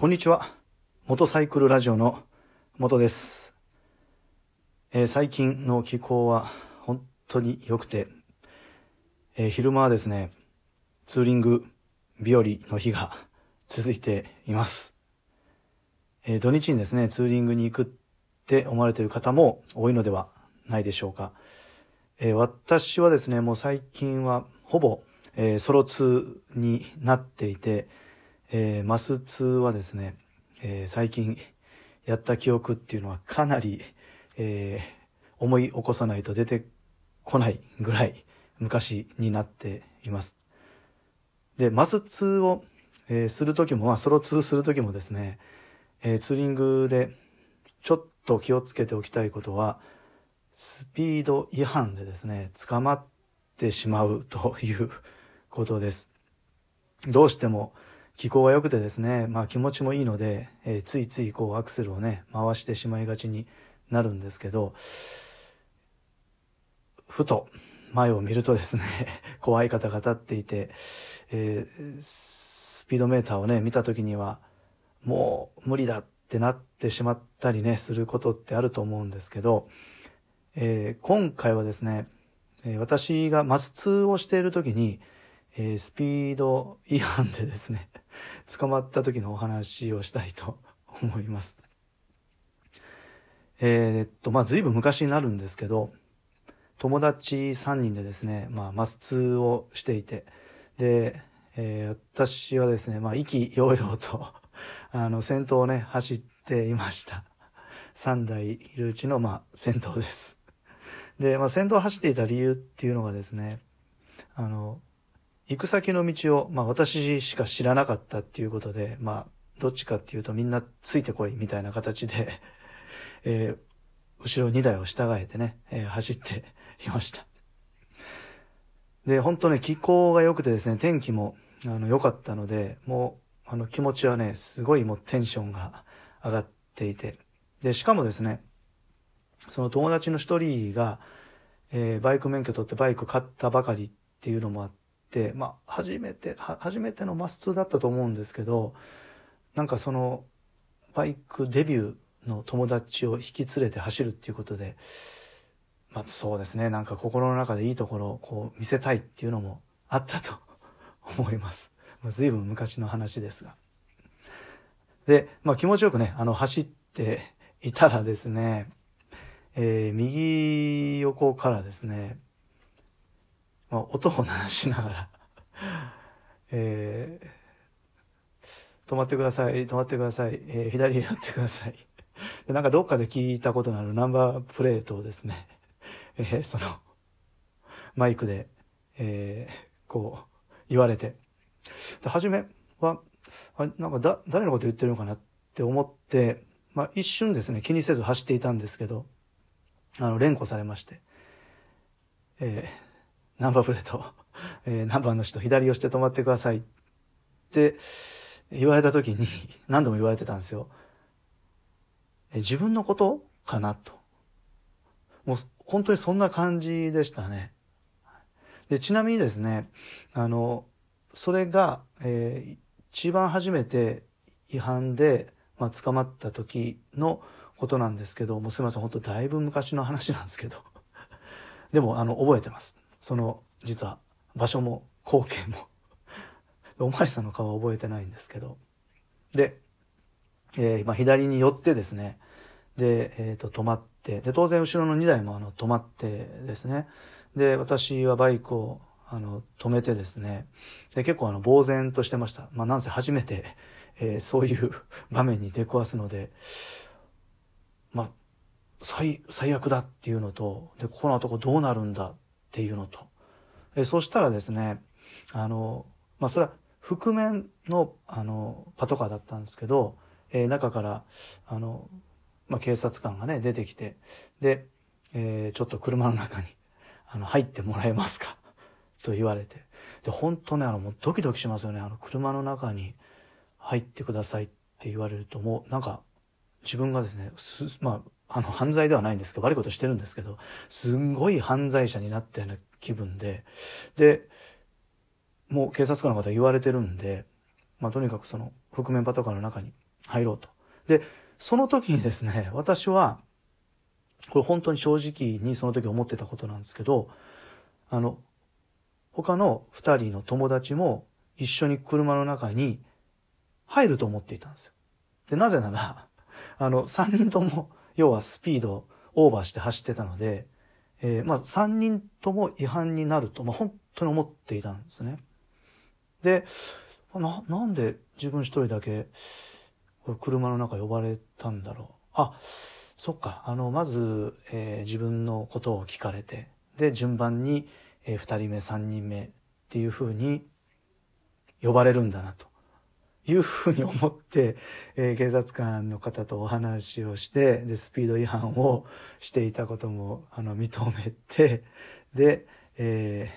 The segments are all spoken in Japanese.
こんにちは。モトサイクルラジオの元です。えー、最近の気候は本当に良くて、えー、昼間はですね、ツーリング日和の日が続いています。えー、土日にですね、ツーリングに行くって思われている方も多いのではないでしょうか。え私はですね、もう最近はほぼ、えソロツになっていて、えマスツはですね、え最近やった記憶っていうのはかなり、え思い起こさないと出てこないぐらい昔になっています。で、マス2を、えー、するときも、まあ、ソロ2するときもですね、えー、ツーリングでちょっと気をつけておきたいことは、スピード違反でですね、捕まってしまうということです。どうしても気候が良くてですね、まあ気持ちもいいので、えー、ついついこうアクセルをね、回してしまいがちになるんですけど、ふと前を見るとですね、怖い方が立っていて、えー、スピードメーターをね、見た時には、もう無理だってなってしまったりね、することってあると思うんですけど、えー、今回はですね、私がマス2をしている時に、えー、スピード違反でですね、捕まった時のお話をしたいと 思います。えー、っと、まあ、随分昔になるんですけど、友達3人でですね、まあ、マス2をしていて、で、えー、私はですね、まあ、意気揚々と あの、先頭をね、走っていました。3台いるうちの、まあ、先頭です。で、まあ、先頭を走っていた理由っていうのがですね、あの、行く先の道を、まあ、私しか知らなかったっていうことで、まあ、どっちかっていうとみんなついてこいみたいな形で、えー、後ろ2台を従えてね、えー、走っていました。で、本当ね、気候が良くてですね、天気も、あの、良かったので、もう、あの、気持ちはね、すごいもうテンションが上がっていて、で、しかもですね、その友達の一人が、えー、バイク免許取ってバイク買ったばかりっていうのもあっ、まあ、初めて、初めてのマス2だったと思うんですけど、なんかその、バイクデビューの友達を引き連れて走るっていうことで、まあそうですね、なんか心の中でいいところをこう見せたいっていうのもあったと 思います。ま、随分昔の話ですが。で、まあ気持ちよくね、あの走っていたらですね、えー、右横からですね、まあ、音を鳴らしながら えー、止まってください、止まってください、えー、左へ寄ってください。でなんかどっかで聞いたことのあるナンバープレートをですね、えー、その、マイクで、えー、こう、言われて。で、初めは、あなんかだ、誰のこと言ってるのかなって思って、まあ一瞬ですね、気にせず走っていたんですけど、あの、連呼されまして、えー、ナンバープレート、えー、何番の人左をして止まってくださいって言われた時に、何度も言われてたんですよ。え自分のことかなと。もう本当にそんな感じでしたね。でちなみにですね、あの、それが、えー、一番初めて違反で、まあ、捕まった時のことなんですけど、もうすみません、本当だいぶ昔の話なんですけど。でも、あの、覚えてます。その、実は、場所も、光景も。おまりさんの顔は覚えてないんですけど。で、えー、まあ、左に寄ってですね、で、えっ、ー、と、止まって、で、当然後ろの2台もあの止まってですね、で、私はバイクをあの止めてですね、で結構あの呆然としてました。まあ、なんせ初めて、えー、そういう 場面に出くわすので、まあ、最、最悪だっていうのと、で、この後どうなるんだっっていうのと、え、そしたらですね、あの、まあ、それは覆面の、あの、パトカーだったんですけど、えー、中から、あの、まあ、警察官がね、出てきて、で、えー、ちょっと車の中に、あの、入ってもらえますか？と言われて。で、本当ね、あの、もうドキドキしますよね。あの、車の中に入ってくださいって言われると、もうなんか、自分がですね、まあ、あの、犯罪ではないんですけど、悪いことしてるんですけど、すんごい犯罪者になったような気分で、で、もう警察官の方言われてるんで、まあ、とにかくその、覆面パトカーの中に入ろうと。で、その時にですね、私は、これ本当に正直にその時思ってたことなんですけど、あの、他の二人の友達も一緒に車の中に入ると思っていたんですよ。で、なぜなら、あの、三人とも、要はスピードオーバーして走ってたので、えー、まあ、三人とも違反になると、まあ、本当に思っていたんですね。で、な、なんで自分一人だけ、これ車の中呼ばれたんだろう。あ、そっか。あの、まず、えー、自分のことを聞かれて、で、順番に、えー、2人目、3人目っていうふうに呼ばれるんだなと。いうふうに思って、えー、警察官の方とお話をして、で、スピード違反をしていたことも、あの、認めて、で、え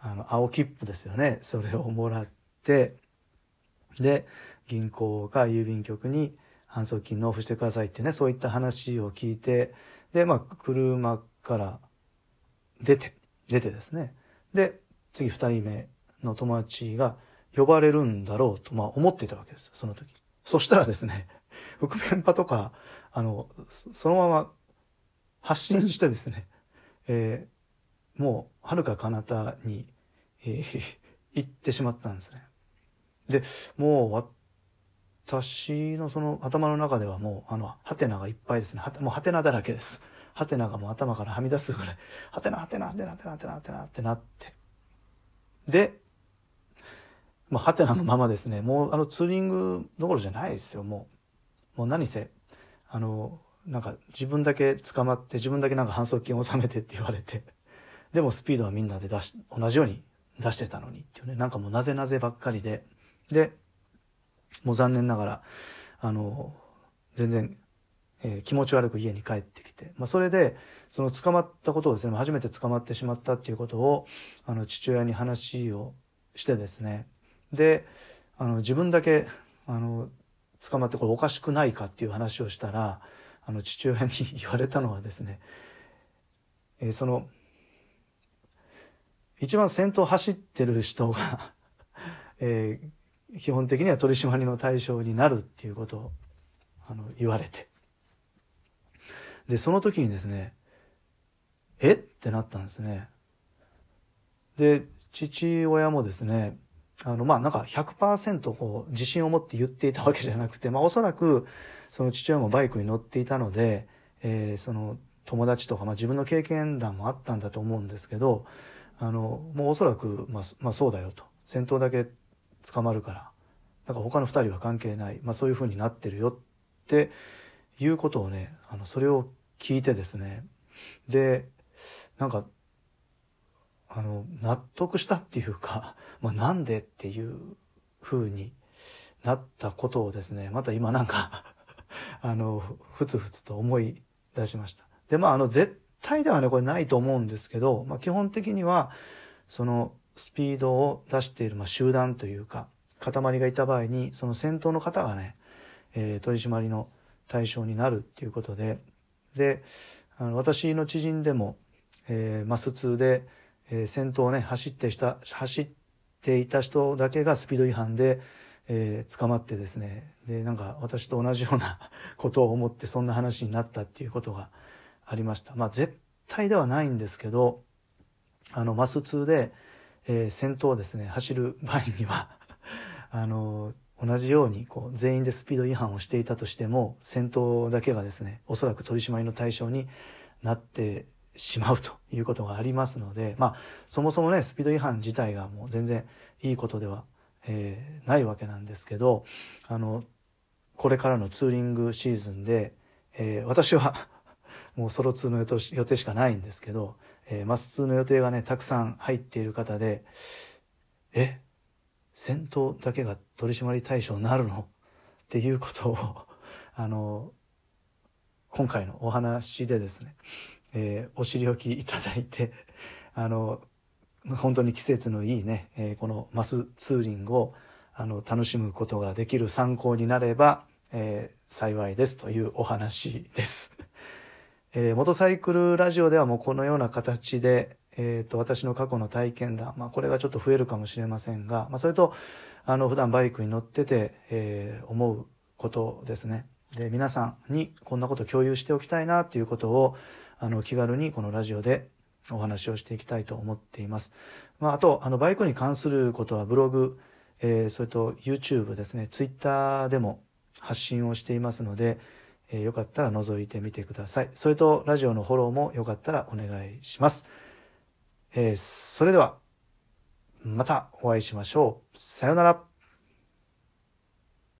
ー、あの、青切符ですよね。それをもらって、で、銀行か郵便局に反則金納付してくださいってね、そういった話を聞いて、で、まあ、車から出て、出てですね。で、次二人目の友達が呼ばれるんだろうと、まあ思っていたわけです、その時。そしたらですね、覆面パとか、あの、そのまま発信してですね、えー、もう、遥か彼方に、えー、行ってしまったんですね。で、もう、私のその頭の中ではもう、あの、ハテナがいっぱいですね。もうハテナだらけです。ハテナがもう頭からはみ出すぐらい、ハテナ、ハテナ、ハテナ、ハテナ、ハテナ、ハテナってなって。で、まあ、ハテナのままですね、もうあのツーリングどころじゃないですよ、もう。もう何せ、あの、なんか自分だけ捕まって自分だけなんか反則金を納めてって言われて、でもスピードはみんなで出し、同じように出してたのにっていうね、なんかもうなぜなぜばっかりで、で、もう残念ながら、あの、全然えー、気持ち悪く家に帰ってきて、まあ、それで、その捕まったことをですね、初めて捕まってしまったっていうことを、あの、父親に話をしてですね、で、あの、自分だけ、あの、捕まってこれおかしくないかっていう話をしたら、あの、父親に言われたのはですね、えー、その、一番先頭走ってる人が えー、基本的には取締りの対象になるっていうことを、あの、言われて。で、その時にですね、え？ってなったんですね。で、父親もですね、あの、まあ、なんか100%こう、自信を持って言っていたわけじゃなくて、まあ、おそらく、その父親もバイクに乗っていたので、えー、その友達とか、まあ、自分の経験談もあったんだと思うんですけど、あの、もうおそらく、まあ、まあ、そうだよと。先頭だけ捕まるから。だか他の二人は関係ない。まあ、そういう風になってるよっていうことをね、あの、それを聞いてですね。で、なんか、あの、納得したっていうか、まあ、なんでっていう風になったことをですね、また今なんか あの、ふつふつと思い出しました。で、まあ、あの、絶対ではね、これないと思うんですけど、まあ、基本的には、その、スピードを出している、まあ、集団というか、塊がいた場合に、その先頭の方がね、えー、取り締まりの対象になるっていうことで、で、あの私の知人でも、えー、マス2で、えー、先頭をね、走ってした、走っていた人だけがスピード違反で、えー、捕まってですね、で、なんか私と同じような ことを思ってそんな話になったっていうことがありました。まあ絶対ではないんですけど、あの、マス2で、えー、先頭をですね、走る場合には あの、同じようにこう全員でスピード違反をしていたとしても先頭だけがですねおそらく取り締まりの対象になってしまうということがありますのでまあそもそもねスピード違反自体がもう全然いいことでは、えー、ないわけなんですけどあのこれからのツーリングシーズンで、えー、私は もうソロ2の予定しかないんですけど、えー、マス2の予定がねたくさん入っている方でえ戦闘だけが取締り対象になるの？っていうことをあの今回のお話でですね、えー、お知りおきいただいて あの本当に季節のいいね、えー、このマスツーリングをあの楽しむことができる参考になれば、えー、幸いですというお話です。えー、モトサイクルラジオではもうこのような形で、えっ、ー、と、私の過去の体験談、まあ、これがちょっと増えるかもしれませんが、まあ、それと、あの、普段バイクに乗ってて、えー、思うことですね。で、皆さんにこんなこと共有しておきたいなということを、あの、気軽にこのラジオでお話をしていきたいと思っています。まあ、あと、あの、バイクに関することはブログ、えー、それと YouTube ですね、Twitter でも発信をしていますので、えー、よかったら覗いてみてください。それと、ラジオのフォローもよかったらお願いします。えー、それでは、またお会いしましょう。さようなら。